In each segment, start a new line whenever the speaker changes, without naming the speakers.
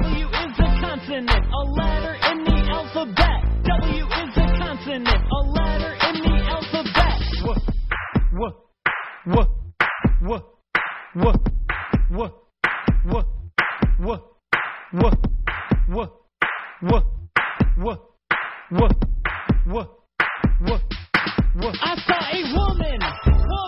W is a consonant, a letter in the alphabet. W is a
consonant, a letter in the alphabet. I saw a woman.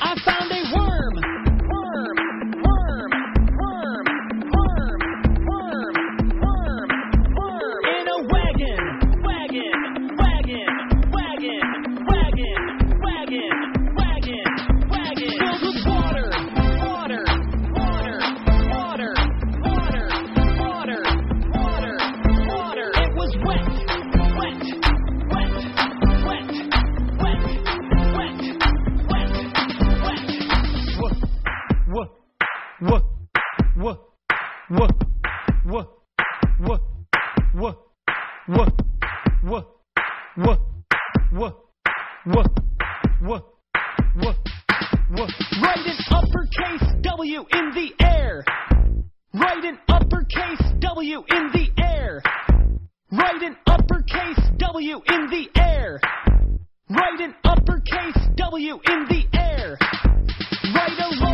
I found a worm.
What, what, what, what, what, what, what, what, what, what, what, what, what, what,
Write an uppercase W in the air. Write an uppercase W in the air. Write an uppercase W in the air. Write an uppercase W in the air. Write a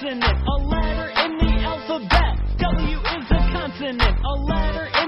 consonant, a letter in the alphabet. W is a consonant, a letter